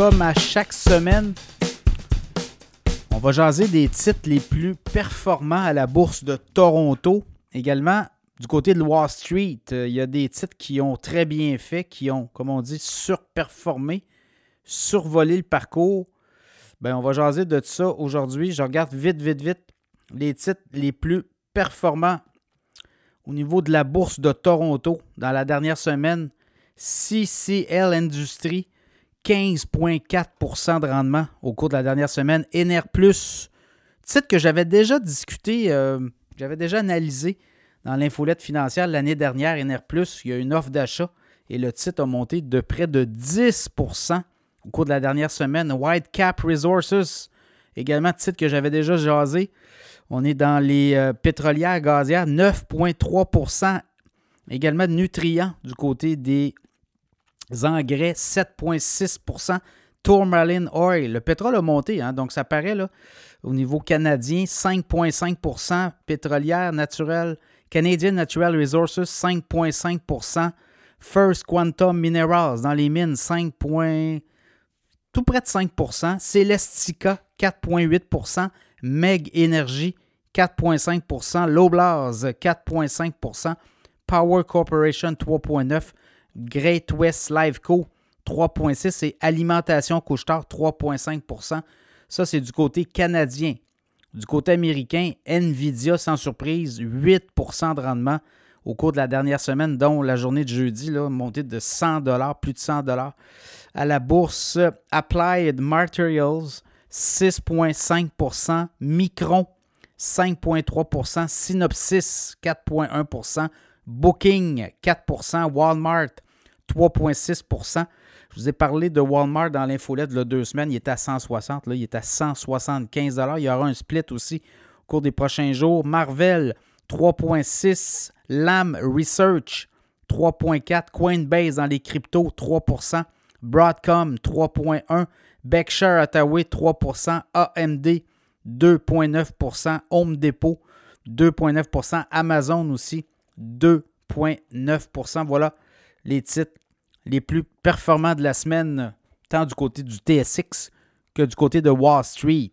comme à chaque semaine, on va jaser des titres les plus performants à la bourse de Toronto. Également, du côté de Wall Street, euh, il y a des titres qui ont très bien fait, qui ont, comme on dit, surperformé, survolé le parcours. Ben, on va jaser de ça aujourd'hui. Je regarde vite, vite, vite les titres les plus performants au niveau de la bourse de Toronto dans la dernière semaine. CCL Industries, 15,4% de rendement au cours de la dernière semaine. Plus, titre que j'avais déjà discuté, euh, j'avais déjà analysé dans l'infolette financière l'année dernière. Plus, il y a une offre d'achat et le titre a monté de près de 10% au cours de la dernière semaine. White Cap Resources, également titre que j'avais déjà jasé. On est dans les euh, pétrolières gazières, 9,3% Également de nutriments du côté des engrais, 7,6% Tourmaline Oil, le pétrole a monté, hein, donc ça paraît là, au niveau canadien, 5,5% pétrolière naturelle, Canadian Natural Resources, 5,5% First Quantum Minerals dans les mines, 5, tout près de 5% Celestica, 4,8% Meg Energy, 4,5% Loblaz, 4,5% Power Corporation, 3,9 Great West Liveco, 3,6 et Alimentation Couchetard, 3,5% Ça, c'est du côté canadien. Du côté américain, Nvidia, sans surprise, 8% de rendement au cours de la dernière semaine, dont la journée de jeudi, là, montée de 100 plus de 100 À la bourse, Applied Materials, 6,5% Micron, 5,3% Synopsis, 4,1 Booking, 4% Walmart, 3,6% Je vous ai parlé de Walmart dans l'infolette de deux semaines. Il était à 160. Là, il est à 175 Il y aura un split aussi au cours des prochains jours. Marvel, 3,6% Lam Research, 3,4 Coinbase dans les cryptos, 3% Broadcom, 3,1 Berkshire Hathaway, 3% AMD, 2,9% Home Depot, 2,9% Amazon aussi, 2,9% Voilà les titres les plus performants de la semaine, tant du côté du TSX que du côté de Wall Street.